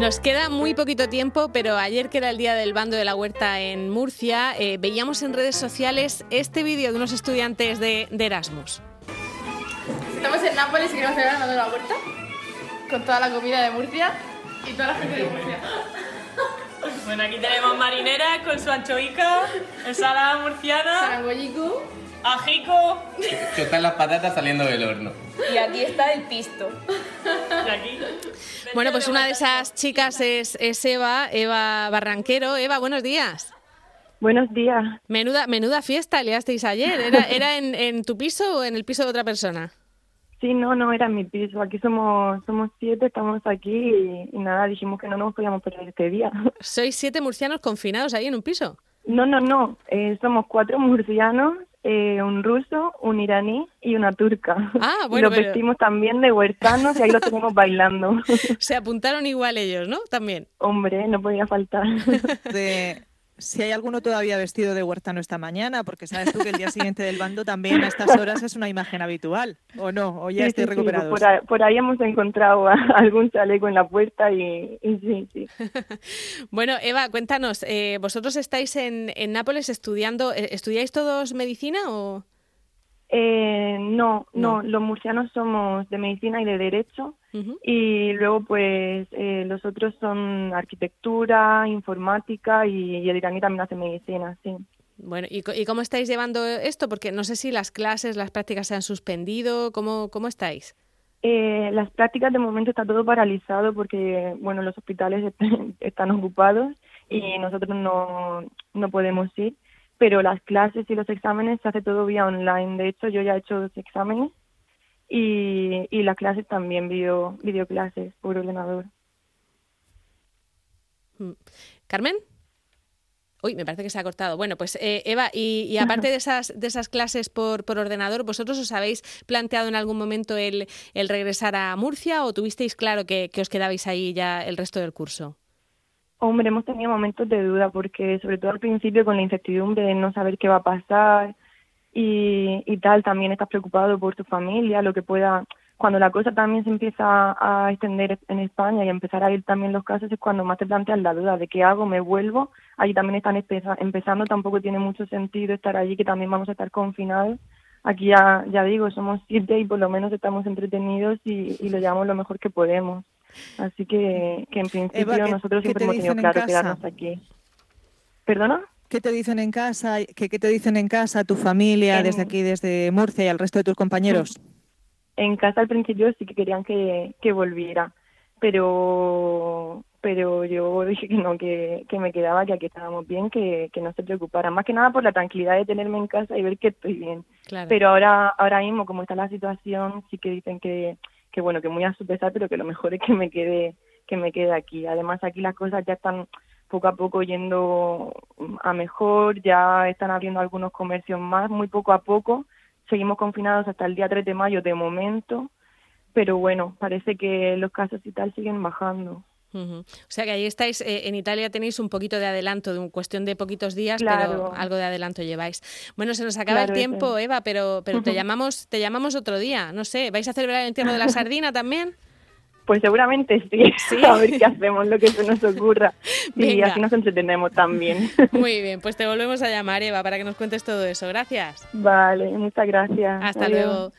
Nos queda muy poquito tiempo, pero ayer que era el día del bando de la huerta en Murcia, eh, veíamos en redes sociales este vídeo de unos estudiantes de, de Erasmus. Estamos en Nápoles y queremos celebrar el bando de la huerta con toda la comida de Murcia y toda la gente de Murcia. Bueno, aquí tenemos marineras con su anchoica, ensalada murciana, Saragoyiku. Ajico Que están las patatas saliendo del horno. Y aquí está el pisto. y aquí. Bueno, pues una de esas chicas es, es Eva, Eva Barranquero. Eva, buenos días. Buenos días. Menuda, menuda fiesta liasteis ayer. ¿Era, era en, en tu piso o en el piso de otra persona? Sí, no, no era mi piso. Aquí somos somos siete, estamos aquí y, y nada, dijimos que no nos podíamos perder este día. ¿Sois siete murcianos confinados ahí en un piso? No, no, no. Eh, somos cuatro murcianos, eh, un ruso, un iraní y una turca. Ah, Y bueno, los pero- vestimos también de huertanos y ahí los tenemos bailando. Se apuntaron igual ellos, ¿no? También. Hombre, no podía faltar. de si hay alguno todavía vestido de huertano esta mañana, porque sabes tú que el día siguiente del bando también a estas horas es una imagen habitual, ¿o no? O ya Sí, estoy sí, sí, recuperado. por, ahí, por ahí hemos encontrado a- algún chaleco en la puerta y, y sí, sí. Bueno, Eva, cuéntanos, eh, ¿vosotros estáis en, en Nápoles estudiando, eh, ¿estudiáis todos medicina o...? Eh, no, No. no, los murcianos somos de medicina y de derecho y luego pues eh, los otros son arquitectura, informática y, y el iraní también hace medicina, sí. Bueno, ¿y, y cómo estáis llevando esto? Porque no sé si las clases, las prácticas se han suspendido, ¿cómo, cómo estáis? Eh, las prácticas de momento está todo paralizado porque bueno los hospitales est- están ocupados y nosotros no, no podemos ir, pero las clases y los exámenes se hace todo vía online. De hecho yo ya he hecho dos exámenes y, y las clases también video videoclases por ordenador. Mm. ¿Carmen? Uy, me parece que se ha cortado. Bueno, pues eh, Eva, y, y aparte de esas, de esas clases por, por ordenador, ¿vosotros os habéis planteado en algún momento el, el regresar a Murcia o tuvisteis claro que, que os quedabais ahí ya el resto del curso? Hombre, hemos tenido momentos de duda porque sobre todo al principio con la incertidumbre de no saber qué va a pasar y, y tal, también estás preocupado por tu familia, lo que pueda... Cuando la cosa también se empieza a extender en España y empezar a ir también los casos es cuando más te planteas la duda de qué hago, me vuelvo. Allí también están empeza- empezando, tampoco tiene mucho sentido estar allí, que también vamos a estar confinados. Aquí ya, ya digo, somos siete y por lo menos estamos entretenidos y, y lo llevamos lo mejor que podemos. Así que, que en principio Eva, ¿qué- nosotros siempre hemos tenido claro quedarnos aquí. ¿Perdona? ¿Qué te dicen en casa? ¿Qué, qué te dicen en casa, tu familia, En- desde aquí, desde Murcia y al resto de tus compañeros? En casa al principio sí que querían que, que volviera, pero pero yo dije que no, que, que me quedaba, que aquí estábamos bien, que, que no se preocupara. Más que nada por la tranquilidad de tenerme en casa y ver que estoy bien. Claro. Pero ahora ahora mismo, como está la situación, sí que dicen que, que bueno, que muy a su pesar, pero que lo mejor es que me quede que me quede aquí. Además, aquí las cosas ya están poco a poco yendo a mejor, ya están abriendo algunos comercios más, muy poco a poco. Seguimos confinados hasta el día 3 de mayo de momento, pero bueno, parece que los casos y tal siguen bajando. O sea que ahí estáis, eh, en Italia tenéis un poquito de adelanto, de un cuestión de poquitos días, pero algo de adelanto lleváis. Bueno, se nos acaba Claro, el tiempo. Eva, pero, pero te llamamos, te llamamos otro día. No sé, ¿vais a celebrar el entierro de la sardina también? Pues seguramente sí, Sí. a ver qué hacemos, lo que se nos ocurra. Y así nos entretenemos también. Muy bien, pues te volvemos a llamar, Eva, para que nos cuentes todo eso. Gracias. vale, muchas gracias. Hasta Adiós. luego.